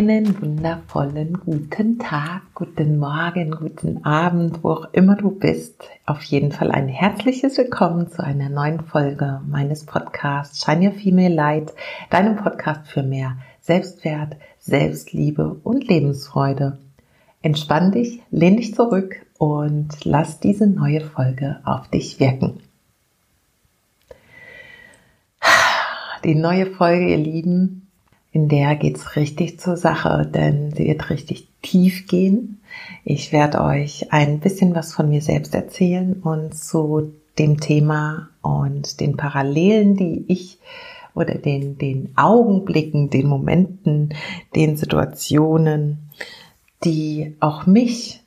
Einen wundervollen guten Tag, guten Morgen, guten Abend, wo auch immer du bist. Auf jeden Fall ein herzliches Willkommen zu einer neuen Folge meines Podcasts Shine Your Female Light, deinem Podcast für mehr Selbstwert, Selbstliebe und Lebensfreude. Entspann dich, lehn dich zurück und lass diese neue Folge auf dich wirken. Die neue Folge, ihr Lieben, in der geht's richtig zur Sache, denn sie wird richtig tief gehen. Ich werde euch ein bisschen was von mir selbst erzählen und zu dem Thema und den Parallelen, die ich oder den, den Augenblicken, den Momenten, den Situationen, die auch mich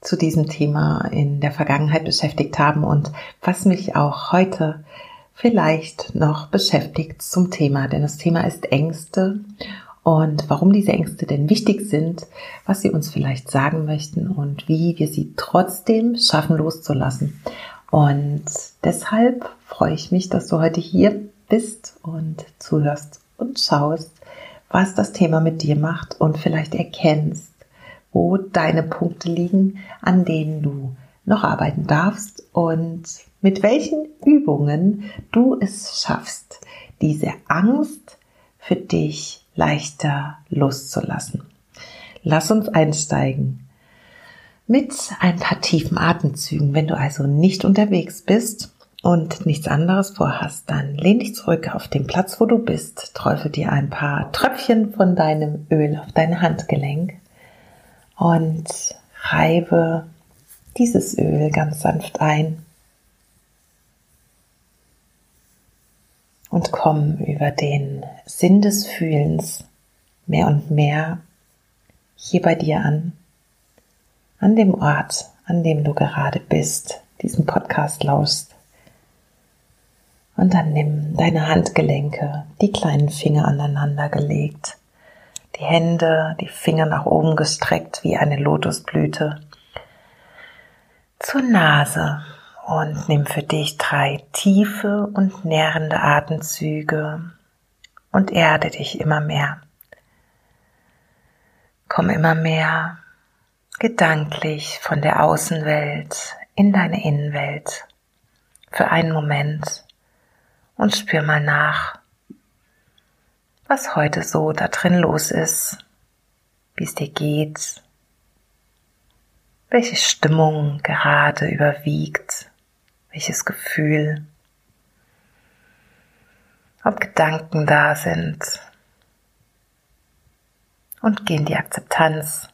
zu diesem Thema in der Vergangenheit beschäftigt haben und was mich auch heute vielleicht noch beschäftigt zum Thema, denn das Thema ist Ängste und warum diese Ängste denn wichtig sind, was sie uns vielleicht sagen möchten und wie wir sie trotzdem schaffen loszulassen. Und deshalb freue ich mich, dass du heute hier bist und zuhörst und schaust, was das Thema mit dir macht und vielleicht erkennst, wo deine Punkte liegen, an denen du noch arbeiten darfst und mit welchen Übungen du es schaffst, diese Angst für dich leichter loszulassen. Lass uns einsteigen mit ein paar tiefen Atemzügen. Wenn du also nicht unterwegs bist und nichts anderes vorhast, dann lehn dich zurück auf den Platz, wo du bist, träufel dir ein paar Tröpfchen von deinem Öl auf dein Handgelenk und reibe dieses Öl ganz sanft ein und komm über den Sinn des Fühlens mehr und mehr hier bei dir an, an dem Ort, an dem du gerade bist, diesen Podcast lauschst. Und dann nimm deine Handgelenke, die kleinen Finger aneinander gelegt, die Hände, die Finger nach oben gestreckt wie eine Lotusblüte, zur Nase und nimm für dich drei tiefe und nährende Atemzüge und erde dich immer mehr. Komm immer mehr gedanklich von der Außenwelt in deine Innenwelt für einen Moment und spür mal nach, was heute so da drin los ist, wie es dir geht, welche Stimmung gerade überwiegt welches Gefühl, ob Gedanken da sind und geh in die Akzeptanz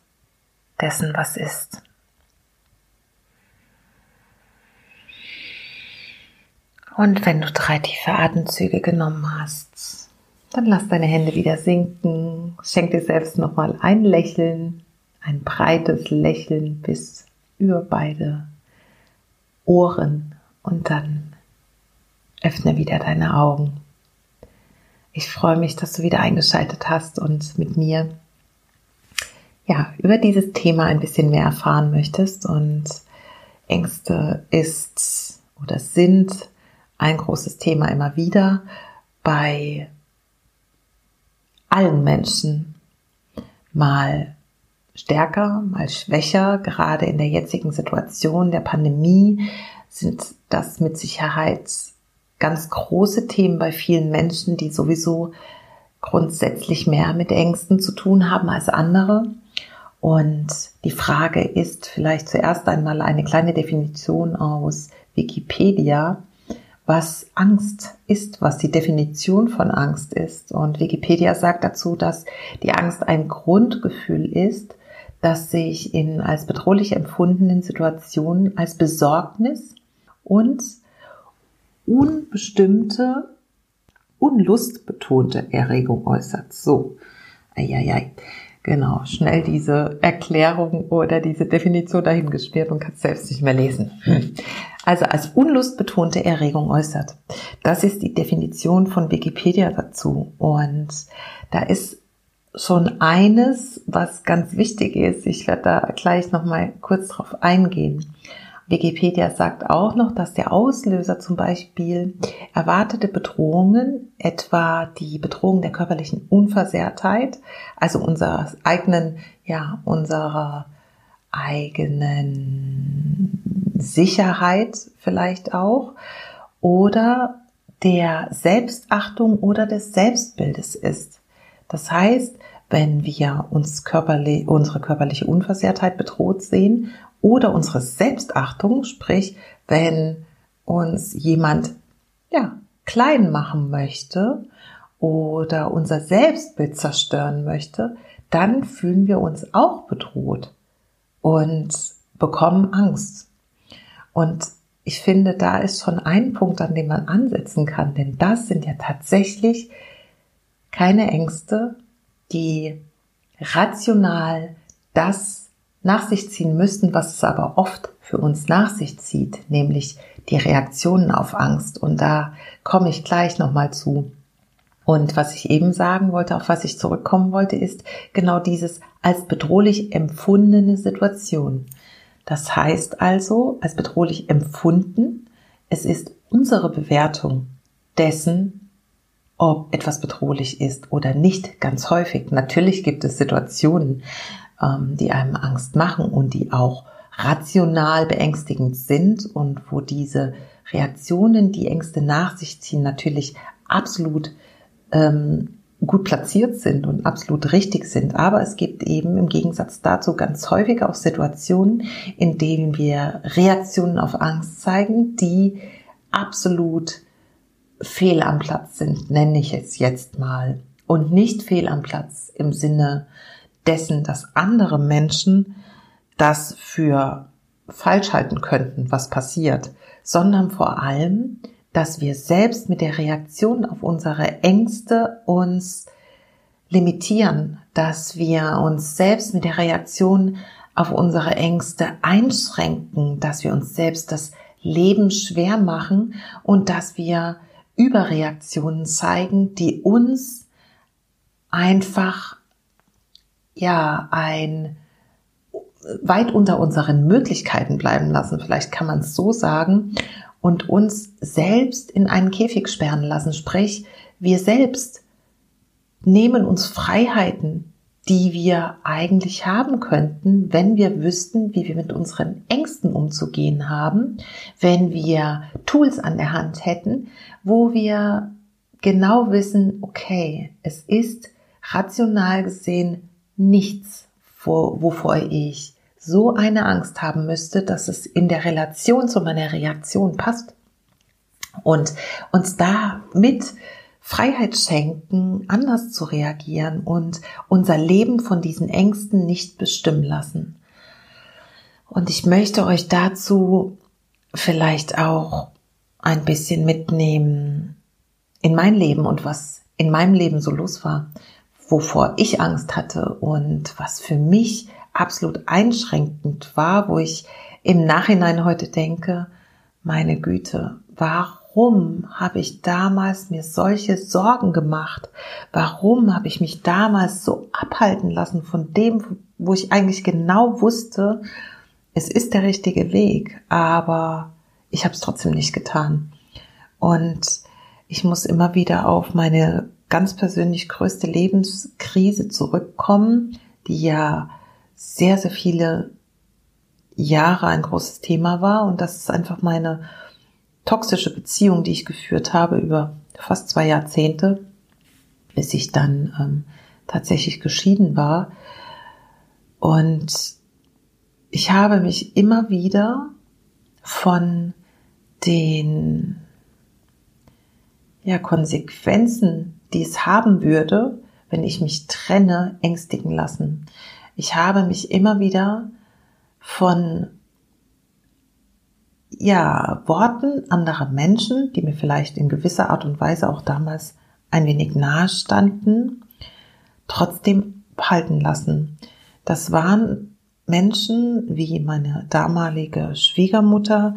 dessen, was ist. Und wenn du drei tiefe Atemzüge genommen hast, dann lass deine Hände wieder sinken. Schenk dir selbst nochmal ein Lächeln, ein breites Lächeln bis über beide Ohren und dann öffne wieder deine Augen. Ich freue mich, dass du wieder eingeschaltet hast und mit mir ja, über dieses Thema ein bisschen mehr erfahren möchtest und Ängste ist oder sind ein großes Thema immer wieder bei allen Menschen. Mal stärker, mal schwächer, gerade in der jetzigen Situation der Pandemie sind das mit Sicherheit ganz große Themen bei vielen Menschen, die sowieso grundsätzlich mehr mit Ängsten zu tun haben als andere. Und die Frage ist vielleicht zuerst einmal eine kleine Definition aus Wikipedia, was Angst ist, was die Definition von Angst ist. Und Wikipedia sagt dazu, dass die Angst ein Grundgefühl ist, das sich in als bedrohlich empfundenen Situationen als Besorgnis und unbestimmte, unlustbetonte Erregung äußert. So, eieiei. Genau, schnell diese Erklärung oder diese Definition dahingespielt und kannst selbst nicht mehr lesen. Also als unlustbetonte Erregung äußert. Das ist die Definition von Wikipedia dazu. Und da ist schon eines, was ganz wichtig ist. Ich werde da gleich nochmal kurz drauf eingehen. Wikipedia sagt auch noch, dass der Auslöser zum Beispiel erwartete Bedrohungen, etwa die Bedrohung der körperlichen Unversehrtheit, also unserer eigenen, ja, unserer eigenen Sicherheit vielleicht auch, oder der Selbstachtung oder des Selbstbildes ist. Das heißt, wenn wir uns körperlich, unsere körperliche Unversehrtheit bedroht sehen oder unsere Selbstachtung, sprich, wenn uns jemand, ja, klein machen möchte oder unser Selbstbild zerstören möchte, dann fühlen wir uns auch bedroht und bekommen Angst. Und ich finde, da ist schon ein Punkt, an dem man ansetzen kann, denn das sind ja tatsächlich keine Ängste, die rational das nach sich ziehen müssten, was es aber oft für uns nach sich zieht, nämlich die Reaktionen auf Angst. Und da komme ich gleich nochmal zu. Und was ich eben sagen wollte, auf was ich zurückkommen wollte, ist genau dieses als bedrohlich empfundene Situation. Das heißt also, als bedrohlich empfunden, es ist unsere Bewertung dessen, ob etwas bedrohlich ist oder nicht, ganz häufig. Natürlich gibt es Situationen, die einem Angst machen und die auch rational beängstigend sind und wo diese Reaktionen, die Ängste nach sich ziehen, natürlich absolut ähm, gut platziert sind und absolut richtig sind. Aber es gibt eben im Gegensatz dazu ganz häufig auch Situationen, in denen wir Reaktionen auf Angst zeigen, die absolut fehl am Platz sind, nenne ich es jetzt mal. Und nicht fehl am Platz im Sinne dessen, dass andere Menschen das für falsch halten könnten, was passiert, sondern vor allem, dass wir selbst mit der Reaktion auf unsere Ängste uns limitieren, dass wir uns selbst mit der Reaktion auf unsere Ängste einschränken, dass wir uns selbst das Leben schwer machen und dass wir Überreaktionen zeigen, die uns einfach ja ein weit unter unseren Möglichkeiten bleiben lassen, vielleicht kann man es so sagen, und uns selbst in einen Käfig sperren lassen. Sprich, wir selbst nehmen uns Freiheiten, die wir eigentlich haben könnten, wenn wir wüssten, wie wir mit unseren Ängsten umzugehen haben, wenn wir Tools an der Hand hätten, wo wir genau wissen, okay, es ist rational gesehen nichts, wovor ich so eine Angst haben müsste, dass es in der Relation zu meiner Reaktion passt. Und uns da mit Freiheit schenken, anders zu reagieren und unser Leben von diesen Ängsten nicht bestimmen lassen. Und ich möchte euch dazu vielleicht auch ein bisschen mitnehmen in mein Leben und was in meinem Leben so los war, wovor ich Angst hatte und was für mich absolut einschränkend war, wo ich im Nachhinein heute denke, meine Güte, warum habe ich damals mir solche Sorgen gemacht? Warum habe ich mich damals so abhalten lassen von dem, wo ich eigentlich genau wusste, es ist der richtige Weg, aber ich habe es trotzdem nicht getan. Und ich muss immer wieder auf meine ganz persönlich größte Lebenskrise zurückkommen, die ja sehr, sehr viele Jahre ein großes Thema war. Und das ist einfach meine toxische Beziehung, die ich geführt habe über fast zwei Jahrzehnte, bis ich dann ähm, tatsächlich geschieden war. Und ich habe mich immer wieder von den ja, Konsequenzen, die es haben würde, wenn ich mich trenne, ängstigen lassen. Ich habe mich immer wieder von ja, Worten anderer Menschen, die mir vielleicht in gewisser Art und Weise auch damals ein wenig nahe standen, trotzdem halten lassen. Das waren Menschen wie meine damalige Schwiegermutter,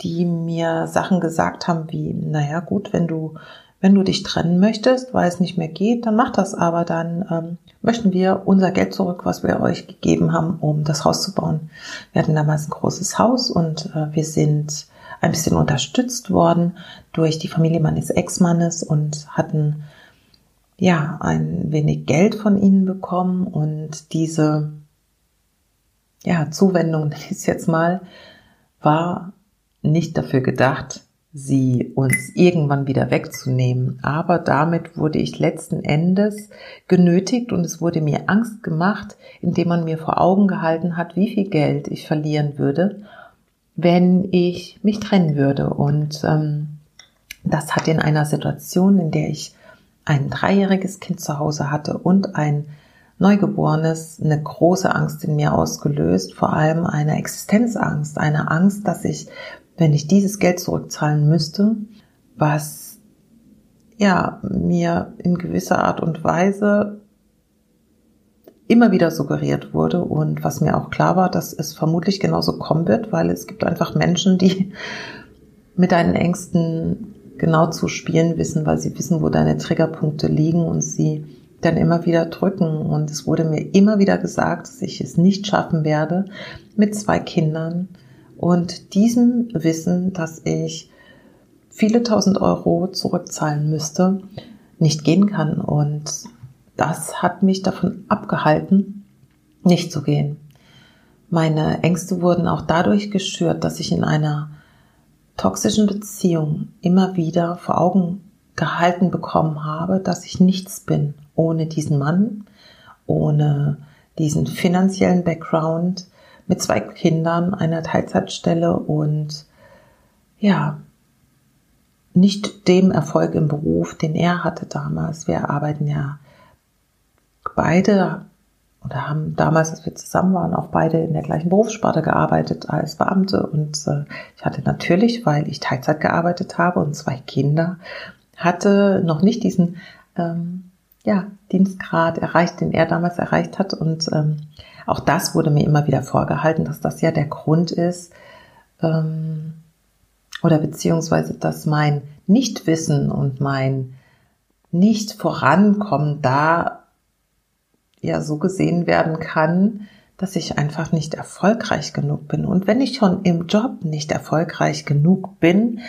die mir Sachen gesagt haben wie, naja gut, wenn du wenn du dich trennen möchtest, weil es nicht mehr geht, dann mach das. Aber dann ähm, möchten wir unser Geld zurück, was wir euch gegeben haben, um das Haus zu bauen. Wir hatten damals ein großes Haus und äh, wir sind ein bisschen unterstützt worden durch die Familie meines Ex-Mannes und hatten ja ein wenig Geld von ihnen bekommen und diese ja Zuwendung, es jetzt mal, war nicht dafür gedacht, sie uns irgendwann wieder wegzunehmen. Aber damit wurde ich letzten Endes genötigt und es wurde mir Angst gemacht, indem man mir vor Augen gehalten hat, wie viel Geld ich verlieren würde, wenn ich mich trennen würde. Und ähm, das hat in einer Situation, in der ich ein dreijähriges Kind zu Hause hatte und ein Neugeborenes eine große Angst in mir ausgelöst, vor allem eine Existenzangst, eine Angst, dass ich wenn ich dieses Geld zurückzahlen müsste, was ja mir in gewisser Art und Weise immer wieder suggeriert wurde und was mir auch klar war, dass es vermutlich genauso kommen wird, weil es gibt einfach Menschen, die mit deinen Ängsten genau zu spielen wissen, weil sie wissen, wo deine Triggerpunkte liegen und sie dann immer wieder drücken. Und es wurde mir immer wieder gesagt, dass ich es nicht schaffen werde, mit zwei Kindern und diesem Wissen, dass ich viele tausend Euro zurückzahlen müsste, nicht gehen kann. Und das hat mich davon abgehalten, nicht zu gehen. Meine Ängste wurden auch dadurch geschürt, dass ich in einer toxischen Beziehung immer wieder vor Augen gehalten bekommen habe, dass ich nichts bin ohne diesen Mann, ohne diesen finanziellen Background, mit zwei Kindern, einer Teilzeitstelle und ja, nicht dem Erfolg im Beruf, den er hatte damals. Wir arbeiten ja beide oder haben damals, als wir zusammen waren, auch beide in der gleichen Berufssparte gearbeitet als Beamte. Und äh, ich hatte natürlich, weil ich Teilzeit gearbeitet habe und zwei Kinder, hatte noch nicht diesen ähm, ja, Dienstgrad erreicht, den er damals erreicht hat. Und ähm, auch das wurde mir immer wieder vorgehalten, dass das ja der Grund ist, ähm, oder beziehungsweise, dass mein Nichtwissen und mein nicht vorankommen da ja so gesehen werden kann, dass ich einfach nicht erfolgreich genug bin. Und wenn ich schon im Job nicht erfolgreich genug bin,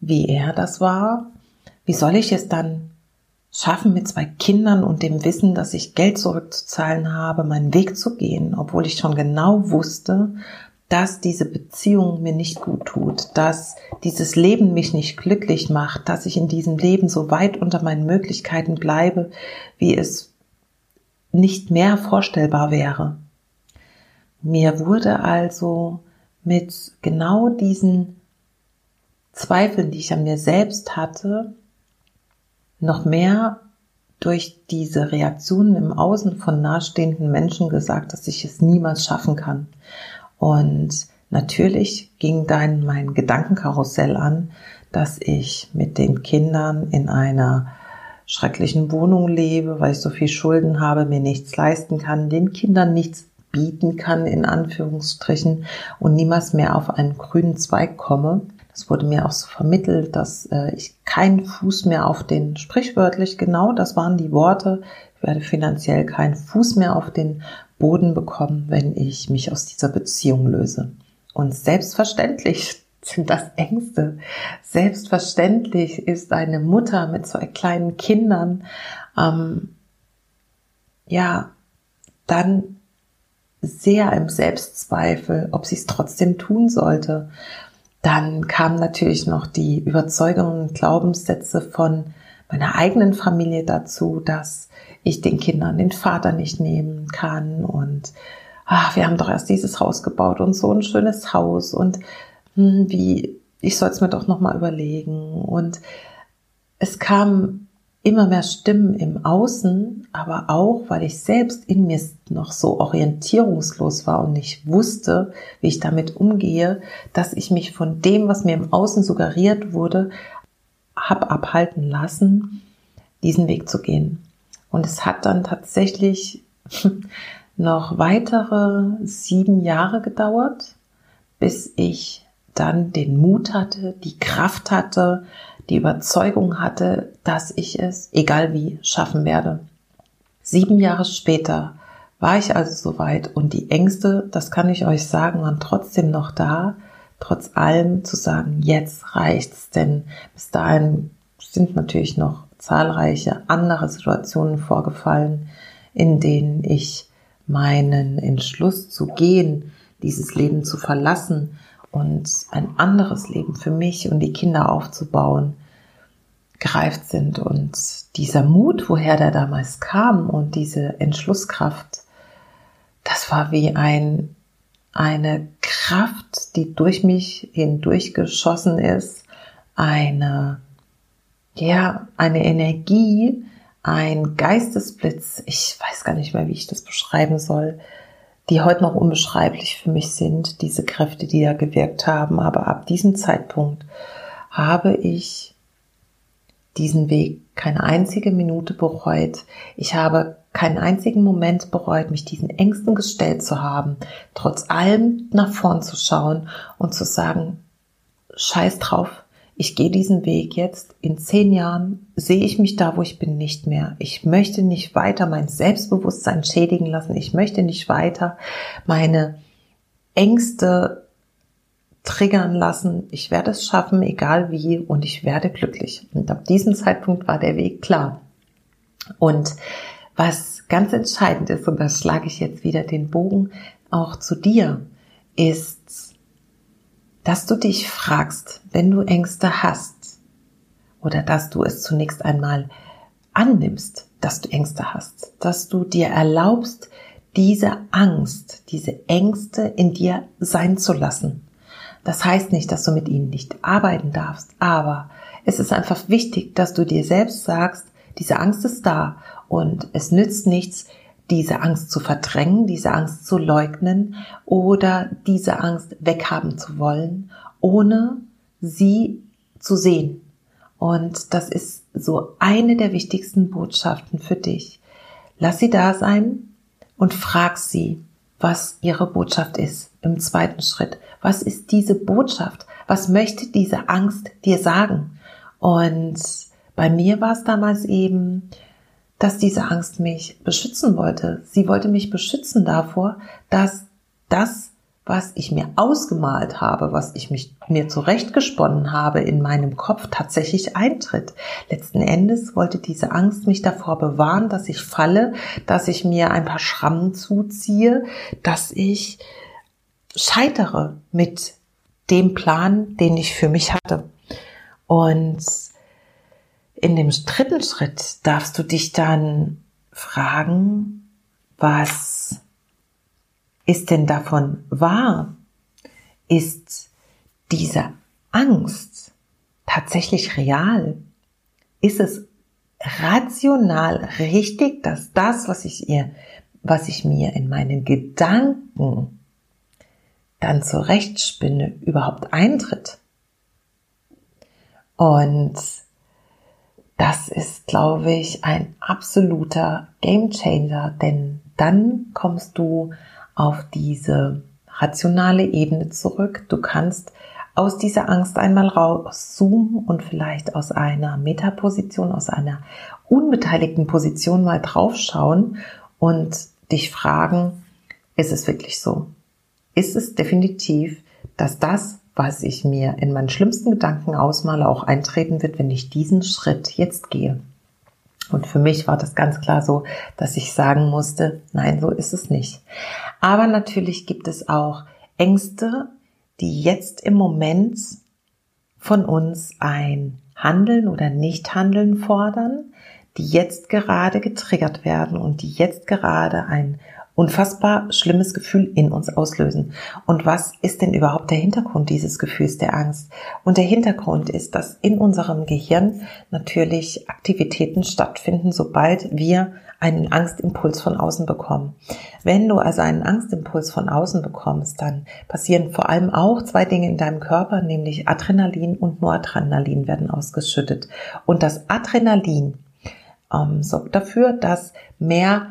wie er das war, wie soll ich es dann schaffen, mit zwei Kindern und dem Wissen, dass ich Geld zurückzuzahlen habe, meinen Weg zu gehen, obwohl ich schon genau wusste, dass diese Beziehung mir nicht gut tut, dass dieses Leben mich nicht glücklich macht, dass ich in diesem Leben so weit unter meinen Möglichkeiten bleibe, wie es nicht mehr vorstellbar wäre. Mir wurde also mit genau diesen Zweifeln, die ich an mir selbst hatte, noch mehr durch diese Reaktionen im Außen von nahestehenden Menschen gesagt, dass ich es niemals schaffen kann. Und natürlich ging dann mein Gedankenkarussell an, dass ich mit den Kindern in einer schrecklichen Wohnung lebe, weil ich so viel Schulden habe, mir nichts leisten kann, den Kindern nichts bieten kann, in Anführungsstrichen, und niemals mehr auf einen grünen Zweig komme. Es wurde mir auch so vermittelt, dass äh, ich keinen Fuß mehr auf den, sprichwörtlich genau, das waren die Worte, ich werde finanziell keinen Fuß mehr auf den Boden bekommen, wenn ich mich aus dieser Beziehung löse. Und selbstverständlich sind das Ängste. Selbstverständlich ist eine Mutter mit zwei kleinen Kindern, ähm, ja, dann sehr im Selbstzweifel, ob sie es trotzdem tun sollte. Dann kamen natürlich noch die Überzeugungen und Glaubenssätze von meiner eigenen Familie dazu, dass ich den Kindern den Vater nicht nehmen kann. Und ach, wir haben doch erst dieses Haus gebaut und so ein schönes Haus. Und hm, wie ich soll es mir doch noch mal überlegen. Und es kam immer mehr Stimmen im Außen, aber auch, weil ich selbst in mir noch so orientierungslos war und nicht wusste, wie ich damit umgehe, dass ich mich von dem, was mir im Außen suggeriert wurde, hab abhalten lassen, diesen Weg zu gehen. Und es hat dann tatsächlich noch weitere sieben Jahre gedauert, bis ich dann den Mut hatte, die Kraft hatte, die Überzeugung hatte, dass ich es, egal wie, schaffen werde. Sieben Jahre später war ich also soweit und die Ängste, das kann ich euch sagen, waren trotzdem noch da, trotz allem zu sagen, jetzt reicht's, denn bis dahin sind natürlich noch zahlreiche andere Situationen vorgefallen, in denen ich meinen Entschluss zu gehen, dieses Leben zu verlassen und ein anderes Leben für mich und die Kinder aufzubauen, gereift sind. Und dieser Mut, woher der damals kam und diese Entschlusskraft, das war wie ein, eine Kraft, die durch mich hindurch geschossen ist, eine, ja, eine Energie, ein Geistesblitz, ich weiß gar nicht mehr, wie ich das beschreiben soll, die heute noch unbeschreiblich für mich sind, diese Kräfte, die da gewirkt haben. Aber ab diesem Zeitpunkt habe ich diesen Weg keine einzige Minute bereut. Ich habe keinen einzigen Moment bereut, mich diesen Ängsten gestellt zu haben, trotz allem nach vorn zu schauen und zu sagen, scheiß drauf, ich gehe diesen Weg jetzt, in zehn Jahren sehe ich mich da, wo ich bin, nicht mehr. Ich möchte nicht weiter mein Selbstbewusstsein schädigen lassen. Ich möchte nicht weiter meine Ängste triggern lassen. Ich werde es schaffen, egal wie, und ich werde glücklich. Und ab diesem Zeitpunkt war der Weg klar. Und was ganz entscheidend ist, und da schlage ich jetzt wieder den Bogen auch zu dir, ist, dass du dich fragst, wenn du Ängste hast, oder dass du es zunächst einmal annimmst, dass du Ängste hast, dass du dir erlaubst, diese Angst, diese Ängste in dir sein zu lassen. Das heißt nicht, dass du mit ihnen nicht arbeiten darfst, aber es ist einfach wichtig, dass du dir selbst sagst, diese Angst ist da und es nützt nichts, diese Angst zu verdrängen, diese Angst zu leugnen oder diese Angst weghaben zu wollen, ohne sie zu sehen. Und das ist so eine der wichtigsten Botschaften für dich. Lass sie da sein und frag sie, was ihre Botschaft ist im zweiten Schritt. Was ist diese Botschaft? Was möchte diese Angst dir sagen? Und bei mir war es damals eben, dass diese Angst mich beschützen wollte. Sie wollte mich beschützen davor, dass das, was ich mir ausgemalt habe, was ich mich, mir zurechtgesponnen habe in meinem Kopf tatsächlich eintritt. Letzten Endes wollte diese Angst mich davor bewahren, dass ich falle, dass ich mir ein paar Schrammen zuziehe, dass ich scheitere mit dem Plan, den ich für mich hatte. Und in dem dritten Schritt darfst du dich dann fragen, was ist denn davon wahr? Ist diese Angst tatsächlich real? Ist es rational richtig, dass das, was ich ihr, was ich mir in meinen Gedanken dann zurechtspinne, überhaupt eintritt? Und das ist, glaube ich, ein absoluter Gamechanger, denn dann kommst du auf diese rationale Ebene zurück. Du kannst aus dieser Angst einmal rauszoomen und vielleicht aus einer Metaposition, aus einer unbeteiligten Position mal draufschauen und dich fragen, ist es wirklich so? Ist es definitiv, dass das, was ich mir in meinen schlimmsten Gedanken ausmale, auch eintreten wird, wenn ich diesen Schritt jetzt gehe. Und für mich war das ganz klar so, dass ich sagen musste, nein, so ist es nicht. Aber natürlich gibt es auch Ängste, die jetzt im Moment von uns ein Handeln oder Nichthandeln fordern, die jetzt gerade getriggert werden und die jetzt gerade ein unfassbar schlimmes Gefühl in uns auslösen. Und was ist denn überhaupt der Hintergrund dieses Gefühls der Angst? Und der Hintergrund ist, dass in unserem Gehirn natürlich Aktivitäten stattfinden, sobald wir einen Angstimpuls von außen bekommen. Wenn du also einen Angstimpuls von außen bekommst, dann passieren vor allem auch zwei Dinge in deinem Körper, nämlich Adrenalin und Noradrenalin werden ausgeschüttet. Und das Adrenalin ähm, sorgt dafür, dass mehr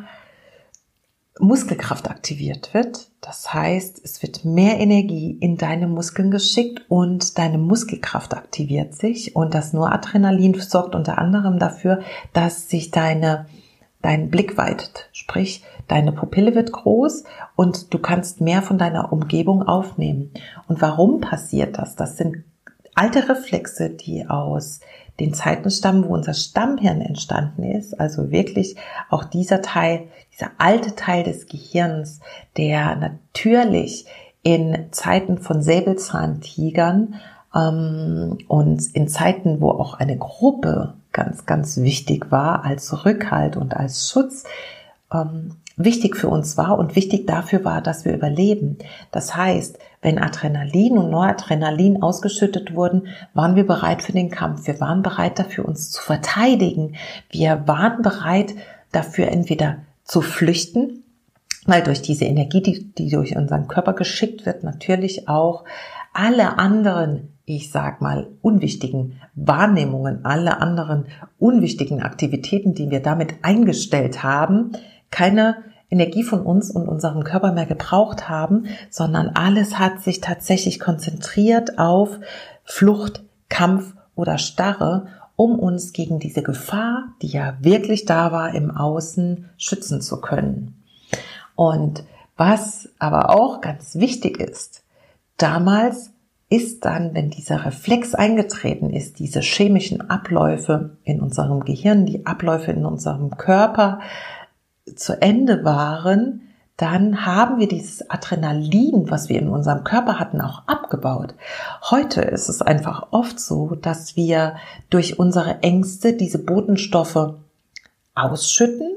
Muskelkraft aktiviert wird. Das heißt, es wird mehr Energie in deine Muskeln geschickt und deine Muskelkraft aktiviert sich. Und das Noradrenalin sorgt unter anderem dafür, dass sich deine, dein Blick weitet. Sprich, deine Pupille wird groß und du kannst mehr von deiner Umgebung aufnehmen. Und warum passiert das? Das sind alte Reflexe, die aus den Zeiten stammen, wo unser Stammhirn entstanden ist, also wirklich auch dieser Teil, dieser alte Teil des Gehirns, der natürlich in Zeiten von Säbelzahntigern ähm, und in Zeiten, wo auch eine Gruppe ganz, ganz wichtig war als Rückhalt und als Schutz, ähm, wichtig für uns war und wichtig dafür war, dass wir überleben. Das heißt, wenn Adrenalin und Noradrenalin ausgeschüttet wurden, waren wir bereit für den Kampf. Wir waren bereit dafür, uns zu verteidigen. Wir waren bereit dafür, entweder zu flüchten, weil durch diese Energie, die, die durch unseren Körper geschickt wird, natürlich auch alle anderen ich sag mal, unwichtigen Wahrnehmungen, alle anderen unwichtigen Aktivitäten, die wir damit eingestellt haben, keine Energie von uns und unserem Körper mehr gebraucht haben, sondern alles hat sich tatsächlich konzentriert auf Flucht, Kampf oder Starre, um uns gegen diese Gefahr, die ja wirklich da war, im Außen schützen zu können. Und was aber auch ganz wichtig ist, damals ist dann, wenn dieser Reflex eingetreten ist, diese chemischen Abläufe in unserem Gehirn, die Abläufe in unserem Körper, zu Ende waren, dann haben wir dieses Adrenalin, was wir in unserem Körper hatten, auch abgebaut. Heute ist es einfach oft so, dass wir durch unsere Ängste diese Botenstoffe ausschütten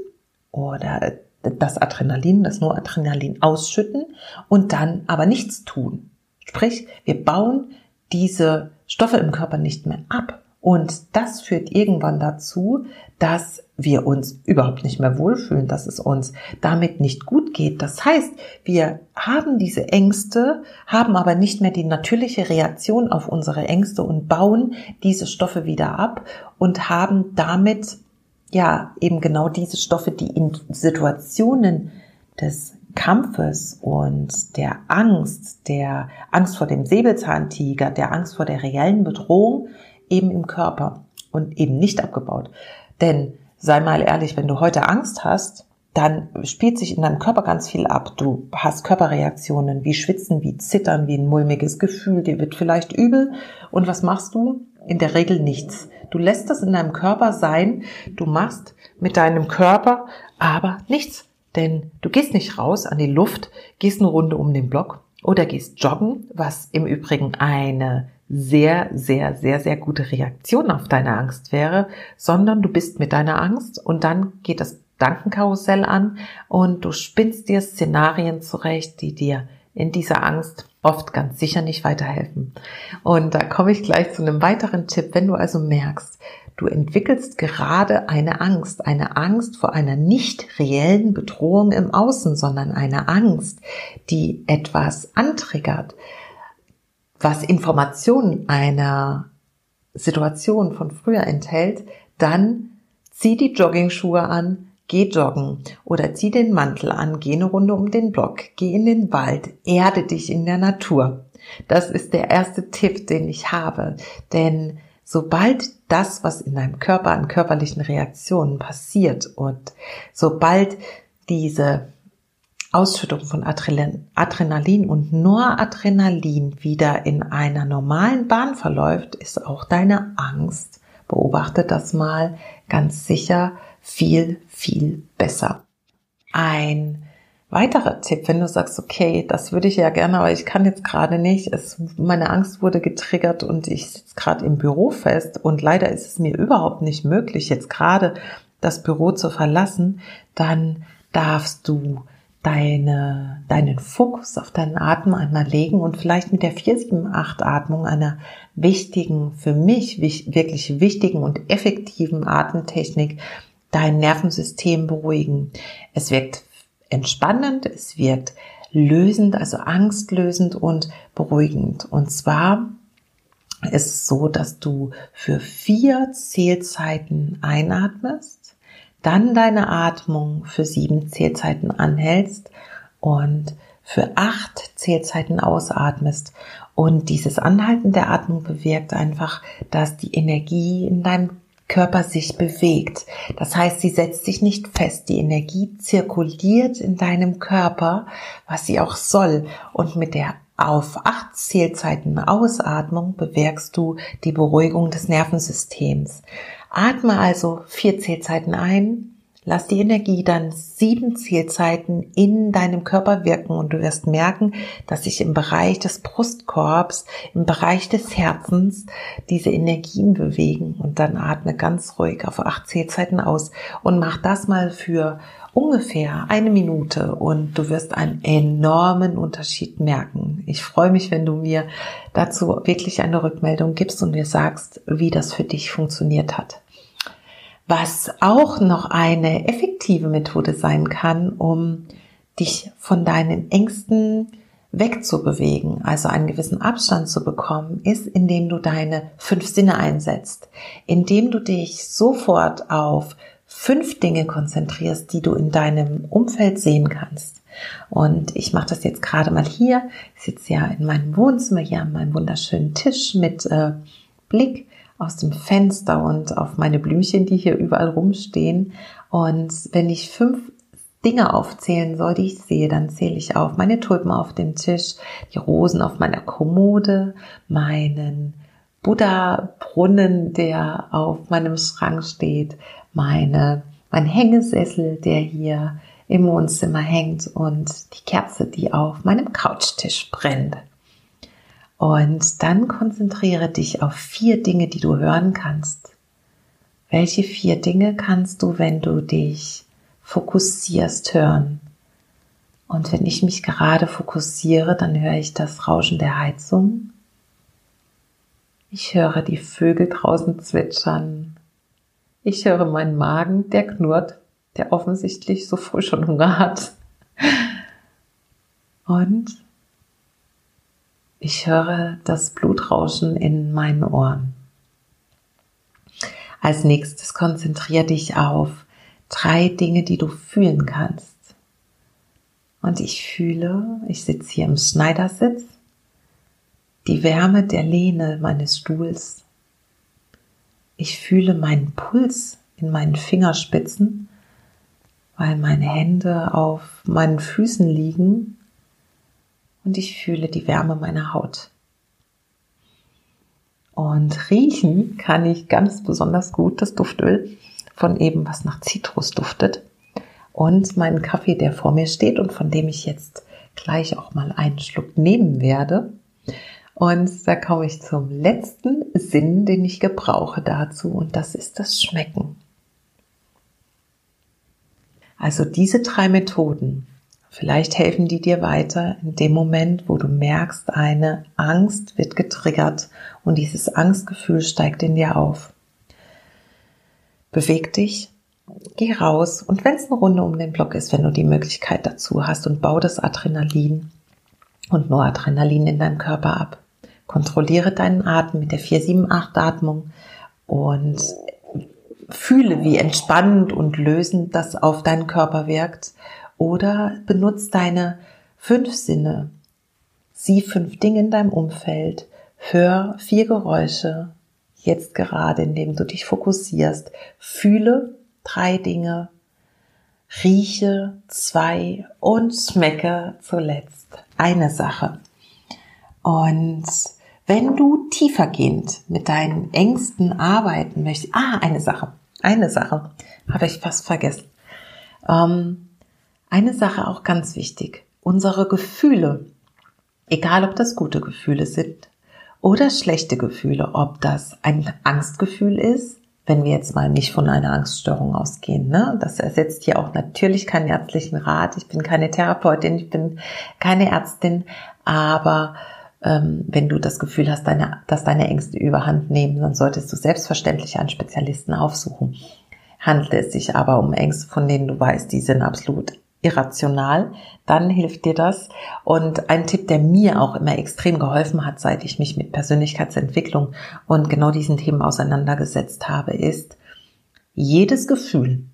oder das Adrenalin, das Noradrenalin ausschütten und dann aber nichts tun. Sprich, wir bauen diese Stoffe im Körper nicht mehr ab. Und das führt irgendwann dazu, dass wir uns überhaupt nicht mehr wohlfühlen, dass es uns damit nicht gut geht. Das heißt, wir haben diese Ängste, haben aber nicht mehr die natürliche Reaktion auf unsere Ängste und bauen diese Stoffe wieder ab und haben damit ja eben genau diese Stoffe, die in Situationen des Kampfes und der Angst, der Angst vor dem Säbelzahntiger, der Angst vor der reellen Bedrohung eben im Körper und eben nicht abgebaut. Denn sei mal ehrlich, wenn du heute Angst hast, dann spielt sich in deinem Körper ganz viel ab. Du hast Körperreaktionen wie Schwitzen, wie Zittern, wie ein mulmiges Gefühl, dir wird vielleicht übel. Und was machst du? In der Regel nichts. Du lässt das in deinem Körper sein. Du machst mit deinem Körper aber nichts. Denn du gehst nicht raus an die Luft, gehst eine Runde um den Block oder gehst joggen, was im Übrigen eine sehr, sehr, sehr, sehr gute Reaktion auf deine Angst wäre, sondern du bist mit deiner Angst und dann geht das Dankenkarussell an und du spinnst dir Szenarien zurecht, die dir in dieser Angst oft ganz sicher nicht weiterhelfen. Und da komme ich gleich zu einem weiteren Tipp. Wenn du also merkst, du entwickelst gerade eine Angst, eine Angst vor einer nicht reellen Bedrohung im Außen, sondern eine Angst, die etwas antriggert, was Informationen einer Situation von früher enthält, dann zieh die Joggingschuhe an, geh joggen oder zieh den Mantel an, geh eine Runde um den Block, geh in den Wald, erde dich in der Natur. Das ist der erste Tipp, den ich habe, denn sobald das, was in deinem Körper an körperlichen Reaktionen passiert und sobald diese Ausschüttung von Adrenalin und Noradrenalin wieder in einer normalen Bahn verläuft, ist auch deine Angst, beobachte das mal, ganz sicher viel, viel besser. Ein weiterer Tipp, wenn du sagst, okay, das würde ich ja gerne, aber ich kann jetzt gerade nicht, es, meine Angst wurde getriggert und ich sitze gerade im Büro fest und leider ist es mir überhaupt nicht möglich, jetzt gerade das Büro zu verlassen, dann darfst du deine, deinen Fokus auf deinen Atem einmal legen und vielleicht mit der 478 Atmung einer wichtigen, für mich wirklich wichtigen und effektiven Atemtechnik dein Nervensystem beruhigen. Es wirkt entspannend, es wirkt lösend, also angstlösend und beruhigend. Und zwar ist es so, dass du für vier Zählzeiten einatmest dann deine Atmung für sieben Zählzeiten anhältst und für acht Zählzeiten ausatmest. Und dieses Anhalten der Atmung bewirkt einfach, dass die Energie in deinem Körper sich bewegt. Das heißt, sie setzt sich nicht fest. Die Energie zirkuliert in deinem Körper, was sie auch soll. Und mit der auf acht Zählzeiten Ausatmung bewirkst du die Beruhigung des Nervensystems. Atme also vier Zählzeiten ein, Lass die Energie dann sieben Zielzeiten in deinem Körper wirken und du wirst merken, dass sich im Bereich des Brustkorbs, im Bereich des Herzens diese Energien bewegen. Und dann atme ganz ruhig auf acht Zielzeiten aus und mach das mal für ungefähr eine Minute und du wirst einen enormen Unterschied merken. Ich freue mich, wenn du mir dazu wirklich eine Rückmeldung gibst und mir sagst, wie das für dich funktioniert hat. Was auch noch eine effektive Methode sein kann, um dich von deinen Ängsten wegzubewegen, also einen gewissen Abstand zu bekommen, ist, indem du deine fünf Sinne einsetzt, indem du dich sofort auf fünf Dinge konzentrierst, die du in deinem Umfeld sehen kannst. Und ich mache das jetzt gerade mal hier. Ich sitze ja in meinem Wohnzimmer hier an meinem wunderschönen Tisch mit äh, Blick aus dem Fenster und auf meine Blümchen, die hier überall rumstehen. Und wenn ich fünf Dinge aufzählen soll, die ich sehe, dann zähle ich auf meine Tulpen auf dem Tisch, die Rosen auf meiner Kommode, meinen Buddha-Brunnen, der auf meinem Schrank steht, meine, mein Hängesessel, der hier im Wohnzimmer hängt und die Kerze, die auf meinem Couchtisch brennt. Und dann konzentriere dich auf vier Dinge, die du hören kannst. Welche vier Dinge kannst du, wenn du dich fokussierst, hören? Und wenn ich mich gerade fokussiere, dann höre ich das Rauschen der Heizung. Ich höre die Vögel draußen zwitschern. Ich höre meinen Magen, der knurrt, der offensichtlich so früh schon Hunger hat. Und ich höre das Blutrauschen in meinen Ohren. Als nächstes konzentriere dich auf drei Dinge, die du fühlen kannst. Und ich fühle, ich sitze hier im Schneidersitz, die Wärme der Lehne meines Stuhls. Ich fühle meinen Puls in meinen Fingerspitzen, weil meine Hände auf meinen Füßen liegen und ich fühle die Wärme meiner Haut. Und riechen kann ich ganz besonders gut das Duftöl von eben, was nach Zitrus duftet. Und meinen Kaffee, der vor mir steht und von dem ich jetzt gleich auch mal einen Schluck nehmen werde. Und da komme ich zum letzten Sinn, den ich gebrauche dazu, und das ist das Schmecken. Also diese drei Methoden, Vielleicht helfen die dir weiter in dem Moment, wo du merkst, eine Angst wird getriggert und dieses Angstgefühl steigt in dir auf. Beweg dich, geh raus und wenn es eine Runde um den Block ist, wenn du die Möglichkeit dazu hast und bau das Adrenalin und Noradrenalin in deinem Körper ab. Kontrolliere deinen Atem mit der 478 Atmung und fühle, wie entspannend und lösend das auf deinen Körper wirkt oder benutz deine fünf Sinne. Sieh fünf Dinge in deinem Umfeld. Hör vier Geräusche. Jetzt gerade, indem du dich fokussierst. Fühle drei Dinge. Rieche zwei und schmecke zuletzt eine Sache. Und wenn du tiefergehend mit deinen Ängsten arbeiten möchtest, ah, eine Sache, eine Sache, habe ich fast vergessen. Ähm, eine Sache auch ganz wichtig. Unsere Gefühle, egal ob das gute Gefühle sind oder schlechte Gefühle, ob das ein Angstgefühl ist, wenn wir jetzt mal nicht von einer Angststörung ausgehen. Ne? Das ersetzt hier auch natürlich keinen ärztlichen Rat. Ich bin keine Therapeutin, ich bin keine Ärztin, aber wenn du das Gefühl hast, deine, dass deine Ängste überhand nehmen, dann solltest du selbstverständlich einen Spezialisten aufsuchen. Handelt es sich aber um Ängste, von denen du weißt, die sind absolut irrational, dann hilft dir das. Und ein Tipp, der mir auch immer extrem geholfen hat, seit ich mich mit Persönlichkeitsentwicklung und genau diesen Themen auseinandergesetzt habe, ist, jedes Gefühl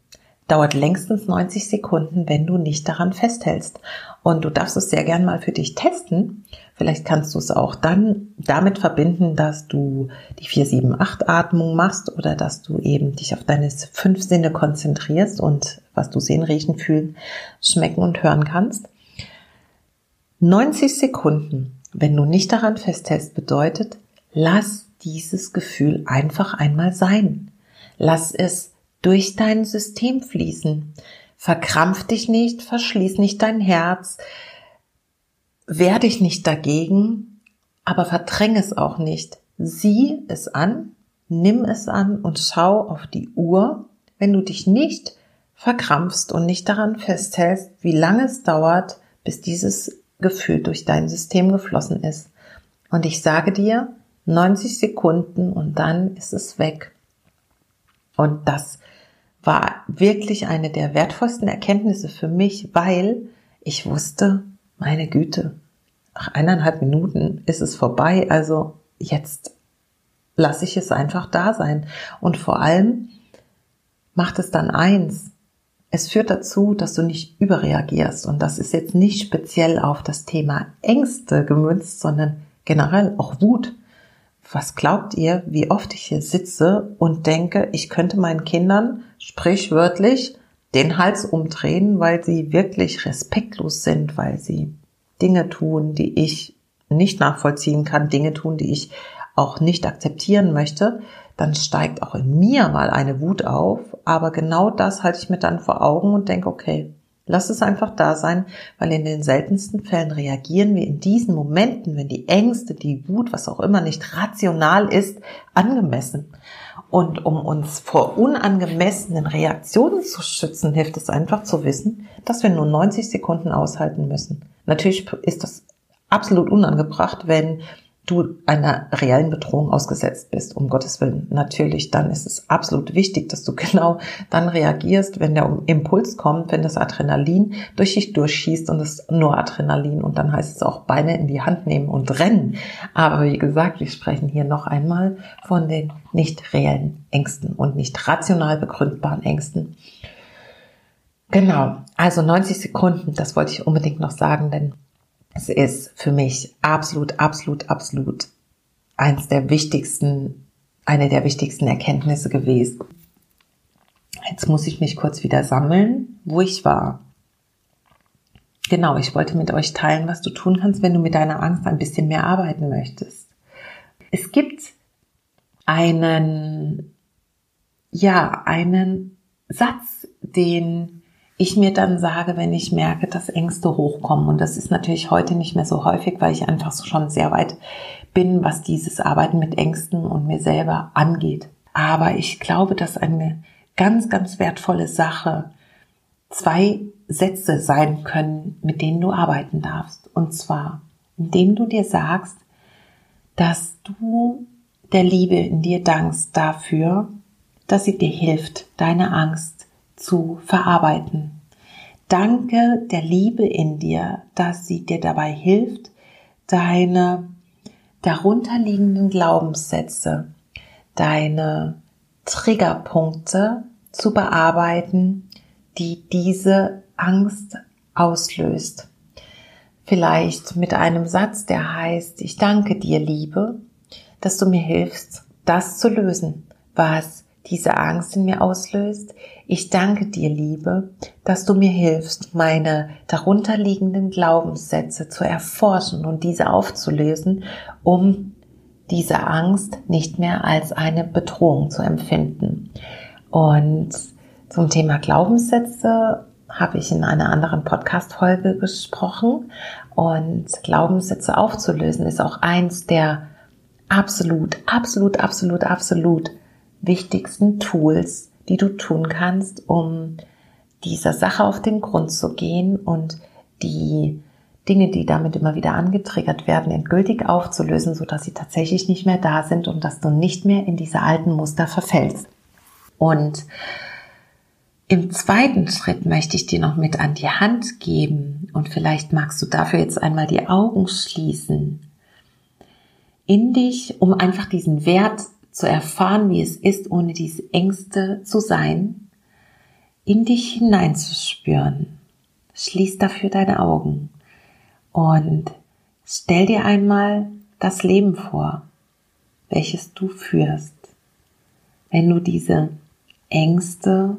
dauert längstens 90 Sekunden, wenn du nicht daran festhältst. Und du darfst es sehr gern mal für dich testen. Vielleicht kannst du es auch dann damit verbinden, dass du die 4-7-8 Atmung machst oder dass du eben dich auf deine fünf Sinne konzentrierst und was du sehen, riechen, fühlen, schmecken und hören kannst. 90 Sekunden, wenn du nicht daran festhältst, bedeutet, lass dieses Gefühl einfach einmal sein. Lass es durch dein System fließen. Verkrampf dich nicht, verschließ nicht dein Herz, wehr dich nicht dagegen, aber verdräng es auch nicht. Sieh es an, nimm es an und schau auf die Uhr, wenn du dich nicht verkrampfst und nicht daran festhältst, wie lange es dauert, bis dieses Gefühl durch dein System geflossen ist. Und ich sage dir, 90 Sekunden und dann ist es weg. Und das war wirklich eine der wertvollsten Erkenntnisse für mich, weil ich wusste, meine Güte, nach eineinhalb Minuten ist es vorbei, also jetzt lasse ich es einfach da sein. Und vor allem macht es dann eins. Es führt dazu, dass du nicht überreagierst. Und das ist jetzt nicht speziell auf das Thema Ängste gemünzt, sondern generell auch Wut. Was glaubt ihr, wie oft ich hier sitze und denke, ich könnte meinen Kindern sprichwörtlich den Hals umdrehen, weil sie wirklich respektlos sind, weil sie Dinge tun, die ich nicht nachvollziehen kann, Dinge tun, die ich auch nicht akzeptieren möchte, dann steigt auch in mir mal eine Wut auf. Aber genau das halte ich mir dann vor Augen und denke, okay, Lass es einfach da sein, weil in den seltensten Fällen reagieren wir in diesen Momenten, wenn die Ängste, die Wut, was auch immer nicht rational ist, angemessen. Und um uns vor unangemessenen Reaktionen zu schützen, hilft es einfach zu wissen, dass wir nur 90 Sekunden aushalten müssen. Natürlich ist das absolut unangebracht, wenn du einer reellen Bedrohung ausgesetzt bist, um Gottes Willen. Natürlich, dann ist es absolut wichtig, dass du genau dann reagierst, wenn der Impuls kommt, wenn das Adrenalin durch dich durchschießt und es nur Adrenalin und dann heißt es auch Beine in die Hand nehmen und rennen. Aber wie gesagt, wir sprechen hier noch einmal von den nicht reellen Ängsten und nicht rational begründbaren Ängsten. Genau, also 90 Sekunden, das wollte ich unbedingt noch sagen, denn es ist für mich absolut, absolut, absolut eins der wichtigsten, eine der wichtigsten Erkenntnisse gewesen. Jetzt muss ich mich kurz wieder sammeln, wo ich war. Genau, ich wollte mit euch teilen, was du tun kannst, wenn du mit deiner Angst ein bisschen mehr arbeiten möchtest. Es gibt einen, ja, einen Satz, den ich mir dann sage, wenn ich merke, dass Ängste hochkommen. Und das ist natürlich heute nicht mehr so häufig, weil ich einfach so schon sehr weit bin, was dieses Arbeiten mit Ängsten und mir selber angeht. Aber ich glaube, dass eine ganz, ganz wertvolle Sache zwei Sätze sein können, mit denen du arbeiten darfst. Und zwar, indem du dir sagst, dass du der Liebe in dir dankst dafür, dass sie dir hilft, deine Angst zu verarbeiten. Danke der Liebe in dir, dass sie dir dabei hilft, deine darunterliegenden Glaubenssätze, deine Triggerpunkte zu bearbeiten, die diese Angst auslöst. Vielleicht mit einem Satz, der heißt, ich danke dir, Liebe, dass du mir hilfst, das zu lösen, was diese Angst in mir auslöst. Ich danke dir, Liebe, dass du mir hilfst, meine darunterliegenden Glaubenssätze zu erforschen und diese aufzulösen, um diese Angst nicht mehr als eine Bedrohung zu empfinden. Und zum Thema Glaubenssätze habe ich in einer anderen Podcast-Folge gesprochen. Und Glaubenssätze aufzulösen ist auch eins der absolut, absolut, absolut, absolut wichtigsten Tools, die du tun kannst, um dieser Sache auf den Grund zu gehen und die Dinge, die damit immer wieder angetriggert werden, endgültig aufzulösen, so dass sie tatsächlich nicht mehr da sind und dass du nicht mehr in diese alten Muster verfällst. Und im zweiten Schritt möchte ich dir noch mit an die Hand geben und vielleicht magst du dafür jetzt einmal die Augen schließen in dich, um einfach diesen Wert zu erfahren, wie es ist, ohne diese Ängste zu sein, in dich hineinzuspüren. Schließ dafür deine Augen und stell dir einmal das Leben vor, welches du führst. Wenn du diese Ängste,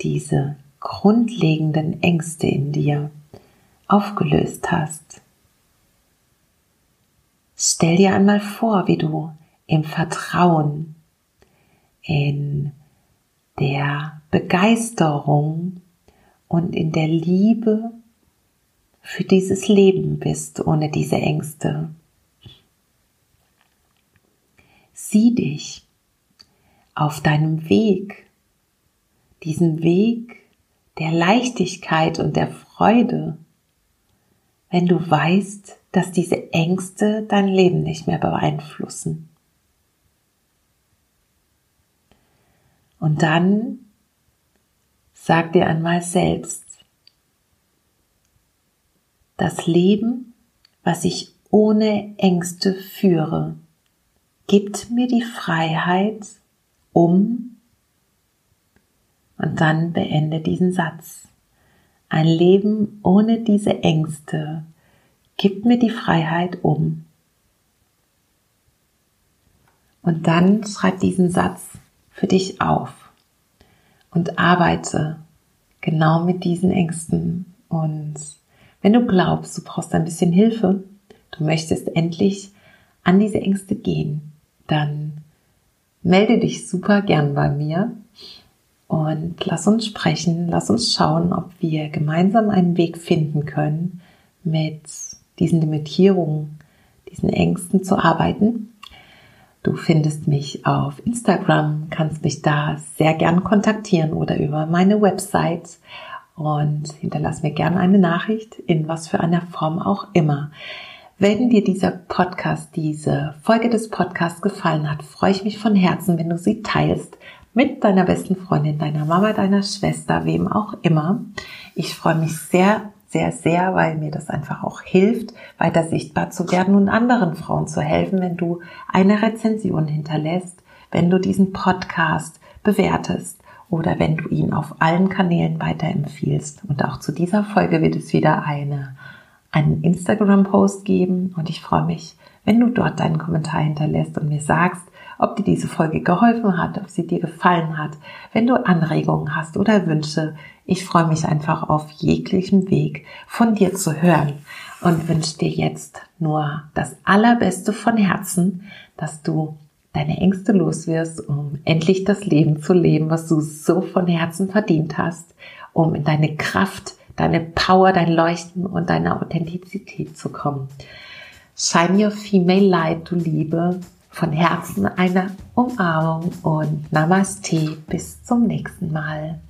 diese grundlegenden Ängste in dir aufgelöst hast. Stell dir einmal vor, wie du im Vertrauen, in der Begeisterung und in der Liebe für dieses Leben bist, ohne diese Ängste. Sieh dich auf deinem Weg, diesen Weg der Leichtigkeit und der Freude, wenn du weißt, dass diese Ängste dein Leben nicht mehr beeinflussen. Und dann sag dir einmal selbst, das Leben, was ich ohne Ängste führe, gibt mir die Freiheit, um und dann beende diesen Satz. Ein Leben ohne diese Ängste gibt mir die Freiheit um. Und dann schreib diesen Satz für dich auf und arbeite genau mit diesen Ängsten. Und wenn du glaubst, du brauchst ein bisschen Hilfe, du möchtest endlich an diese Ängste gehen, dann melde dich super gern bei mir und lass uns sprechen, lass uns schauen, ob wir gemeinsam einen Weg finden können, mit diesen Limitierungen, diesen Ängsten zu arbeiten Du findest mich auf Instagram, kannst mich da sehr gern kontaktieren oder über meine Website und hinterlass mir gerne eine Nachricht in was für einer Form auch immer. Wenn dir dieser Podcast, diese Folge des Podcasts gefallen hat, freue ich mich von Herzen, wenn du sie teilst mit deiner besten Freundin, deiner Mama, deiner Schwester, wem auch immer. Ich freue mich sehr sehr, sehr, weil mir das einfach auch hilft, weiter sichtbar zu werden und anderen Frauen zu helfen, wenn du eine Rezension hinterlässt, wenn du diesen Podcast bewertest oder wenn du ihn auf allen Kanälen weiterempfiehlst. Und auch zu dieser Folge wird es wieder eine, einen Instagram-Post geben und ich freue mich, wenn du dort deinen Kommentar hinterlässt und mir sagst, ob dir diese Folge geholfen hat, ob sie dir gefallen hat, wenn du Anregungen hast oder Wünsche. Ich freue mich einfach auf jeglichen Weg von dir zu hören und wünsche dir jetzt nur das Allerbeste von Herzen, dass du deine Ängste loswirst, um endlich das Leben zu leben, was du so von Herzen verdient hast, um in deine Kraft, deine Power, dein Leuchten und deine Authentizität zu kommen. Shine your female light, du Liebe. Von Herzen eine Umarmung und Namaste. Bis zum nächsten Mal.